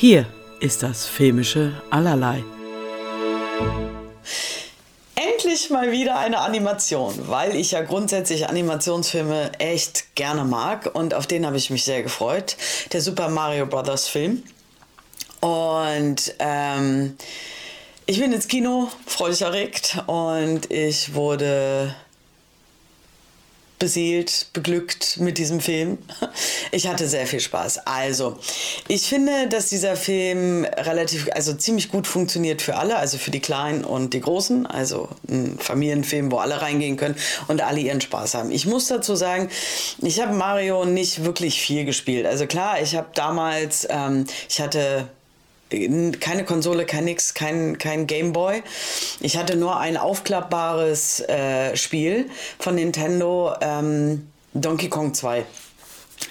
Hier ist das filmische Allerlei. Endlich mal wieder eine Animation, weil ich ja grundsätzlich Animationsfilme echt gerne mag und auf den habe ich mich sehr gefreut. Der Super Mario Bros. Film. Und ähm, ich bin ins Kino, freudig erregt und ich wurde beseelt, beglückt mit diesem Film. Ich hatte sehr viel Spaß. Also, ich finde, dass dieser Film relativ, also ziemlich gut funktioniert für alle, also für die Kleinen und die Großen. Also ein Familienfilm, wo alle reingehen können und alle ihren Spaß haben. Ich muss dazu sagen, ich habe Mario nicht wirklich viel gespielt. Also klar, ich habe damals, ähm, ich hatte keine Konsole, kein nix, kein, kein Gameboy. Ich hatte nur ein aufklappbares äh, Spiel von Nintendo, ähm, Donkey Kong 2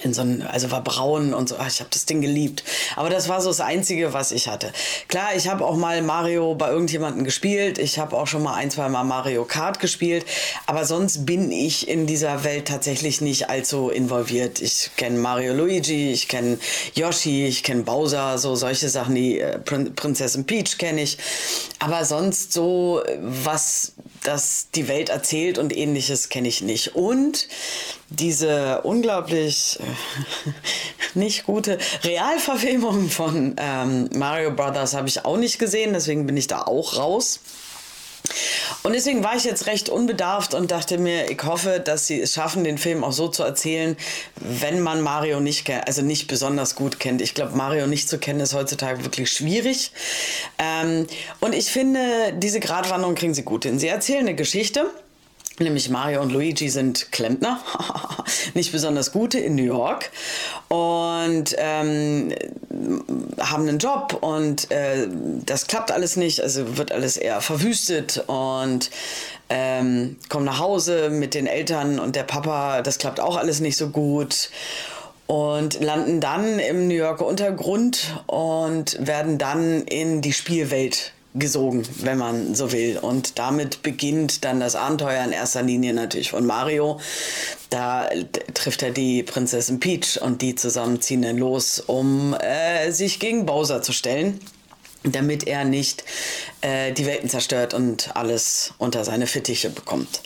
in so ein, also war braun und so. Ach, ich habe das Ding geliebt. Aber das war so das Einzige, was ich hatte. Klar, ich habe auch mal Mario bei irgendjemandem gespielt. Ich habe auch schon mal ein, zwei Mal Mario Kart gespielt. Aber sonst bin ich in dieser Welt tatsächlich nicht allzu involviert. Ich kenne Mario Luigi, ich kenne Yoshi, ich kenne Bowser, so solche Sachen. Die äh, Prin Prinzessin Peach kenne ich. Aber sonst so, was das die Welt erzählt und ähnliches kenne ich nicht. Und diese unglaublich äh, nicht gute Realverfilmung von ähm, Mario Brothers habe ich auch nicht gesehen, deswegen bin ich da auch raus. Und deswegen war ich jetzt recht unbedarft und dachte mir, ich hoffe, dass sie es schaffen, den Film auch so zu erzählen, wenn man Mario nicht kennt, also nicht besonders gut kennt. Ich glaube, Mario nicht zu kennen ist heutzutage wirklich schwierig. Ähm, und ich finde, diese Gratwanderung kriegen sie gut hin. Sie erzählen eine Geschichte Nämlich Mario und Luigi sind Klempner, nicht besonders gute in New York. Und ähm, haben einen Job und äh, das klappt alles nicht, also wird alles eher verwüstet und ähm, kommen nach Hause mit den Eltern und der Papa, das klappt auch alles nicht so gut. Und landen dann im New Yorker Untergrund und werden dann in die Spielwelt gesogen, wenn man so will. Und damit beginnt dann das Abenteuer in erster Linie natürlich von Mario. Da trifft er die Prinzessin Peach und die zusammen ziehen dann los, um äh, sich gegen Bowser zu stellen damit er nicht äh, die Welten zerstört und alles unter seine Fittiche bekommt.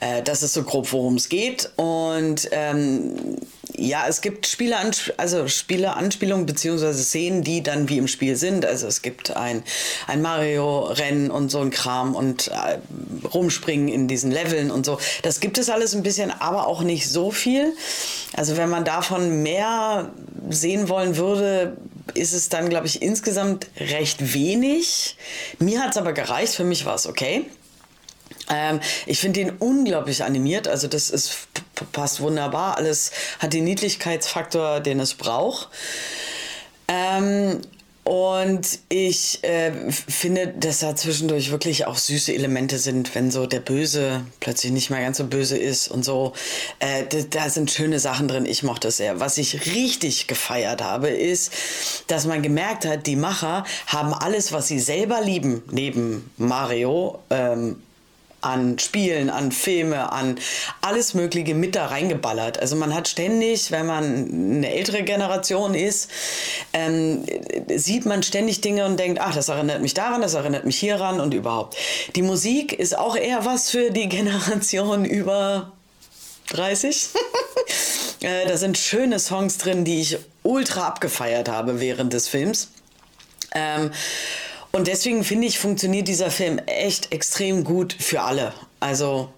Äh, das ist so grob, worum es geht. Und ähm, ja, es gibt Spiele, also Spiele, Anspielungen beziehungsweise Szenen, die dann wie im Spiel sind. Also es gibt ein, ein Mario-Rennen und so ein Kram und äh, rumspringen in diesen Leveln und so. Das gibt es alles ein bisschen, aber auch nicht so viel. Also wenn man davon mehr sehen wollen würde, ist es dann, glaube ich, insgesamt recht wenig. Mir hat es aber gereicht, für mich war es okay. Ähm, ich finde ihn unglaublich animiert, also das ist, passt wunderbar, alles hat den Niedlichkeitsfaktor, den es braucht. Ähm, und ich äh, finde, dass da zwischendurch wirklich auch süße Elemente sind, wenn so der Böse plötzlich nicht mehr ganz so böse ist und so. Äh, da, sind schöne Sachen drin. Ich mochte es sehr. Was ich richtig gefeiert habe, ist, dass man gemerkt hat, die Macher haben alles, was sie selber lieben, neben Mario, ähm, an Spielen, an Filme, an alles Mögliche mit da reingeballert. Also man hat ständig, wenn man eine ältere Generation ist, ähm, sieht man ständig Dinge und denkt, ach, das erinnert mich daran, das erinnert mich hieran und überhaupt. Die Musik ist auch eher was für die Generation über 30. äh, da sind schöne Songs drin, die ich ultra abgefeiert habe während des Films. Ähm, und deswegen finde ich, funktioniert dieser Film echt extrem gut für alle. Also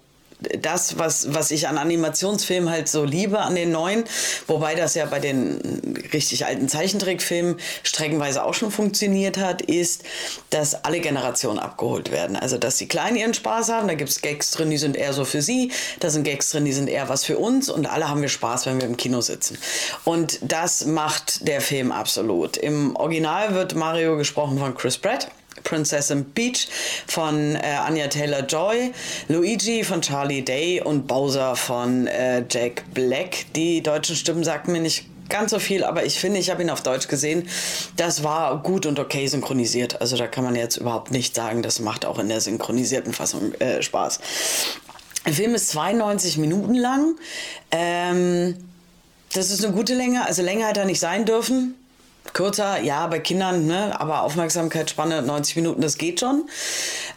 das, was, was ich an Animationsfilmen halt so liebe, an den neuen, wobei das ja bei den richtig alten Zeichentrickfilmen streckenweise auch schon funktioniert hat, ist, dass alle Generationen abgeholt werden. Also, dass die Kleinen ihren Spaß haben, da gibt es Gags drin, die sind eher so für sie, da sind Gags drin, die sind eher was für uns und alle haben wir Spaß, wenn wir im Kino sitzen. Und das macht der Film absolut. Im Original wird Mario gesprochen von Chris Pratt. Princessin Peach von äh, Anya Taylor-Joy, Luigi von Charlie Day und Bowser von äh, Jack Black. Die deutschen Stimmen sagten mir nicht ganz so viel, aber ich finde, ich habe ihn auf Deutsch gesehen. Das war gut und okay synchronisiert. Also da kann man jetzt überhaupt nicht sagen, das macht auch in der synchronisierten Fassung äh, Spaß. Der Film ist 92 Minuten lang. Ähm, das ist eine gute Länge, also länger hätte er nicht sein dürfen Kürzer, ja, bei Kindern, ne? aber Aufmerksamkeitsspanne 90 Minuten, das geht schon.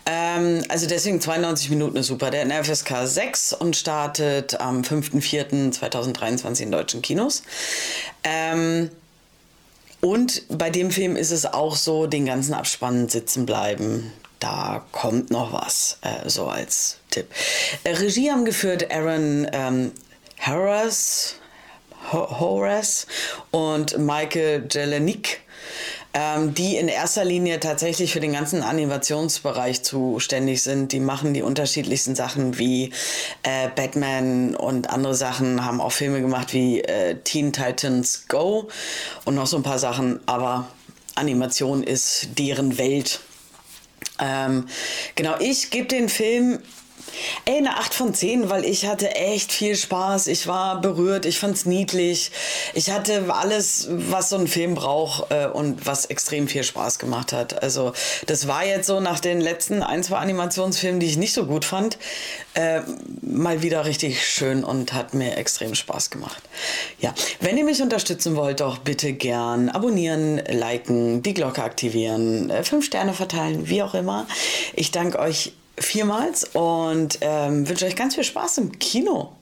Ähm, also deswegen 92 Minuten ist super. Der eine FSK 6 und startet am 5.4.2023 in deutschen Kinos. Ähm, und bei dem Film ist es auch so, den ganzen Abspann sitzen bleiben. Da kommt noch was, äh, so als Tipp. Regie haben geführt Aaron ähm, Harris, Horace und Michael Jelenic, ähm, die in erster Linie tatsächlich für den ganzen Animationsbereich zuständig sind. Die machen die unterschiedlichsten Sachen wie äh, Batman und andere Sachen, haben auch Filme gemacht wie äh, Teen Titans Go und noch so ein paar Sachen, aber Animation ist deren Welt. Ähm, genau, ich gebe den Film Ey, eine 8 von 10, weil ich hatte echt viel Spaß. Ich war berührt, ich fand's niedlich. Ich hatte alles, was so ein Film braucht äh, und was extrem viel Spaß gemacht hat. Also das war jetzt so nach den letzten ein, zwei Animationsfilmen, die ich nicht so gut fand, äh, mal wieder richtig schön und hat mir extrem Spaß gemacht. Ja, wenn ihr mich unterstützen wollt, doch bitte gern abonnieren, liken, die Glocke aktivieren, äh, fünf Sterne verteilen, wie auch immer. Ich danke euch vielmals und ähm, wünsche euch ganz viel Spaß im Kino.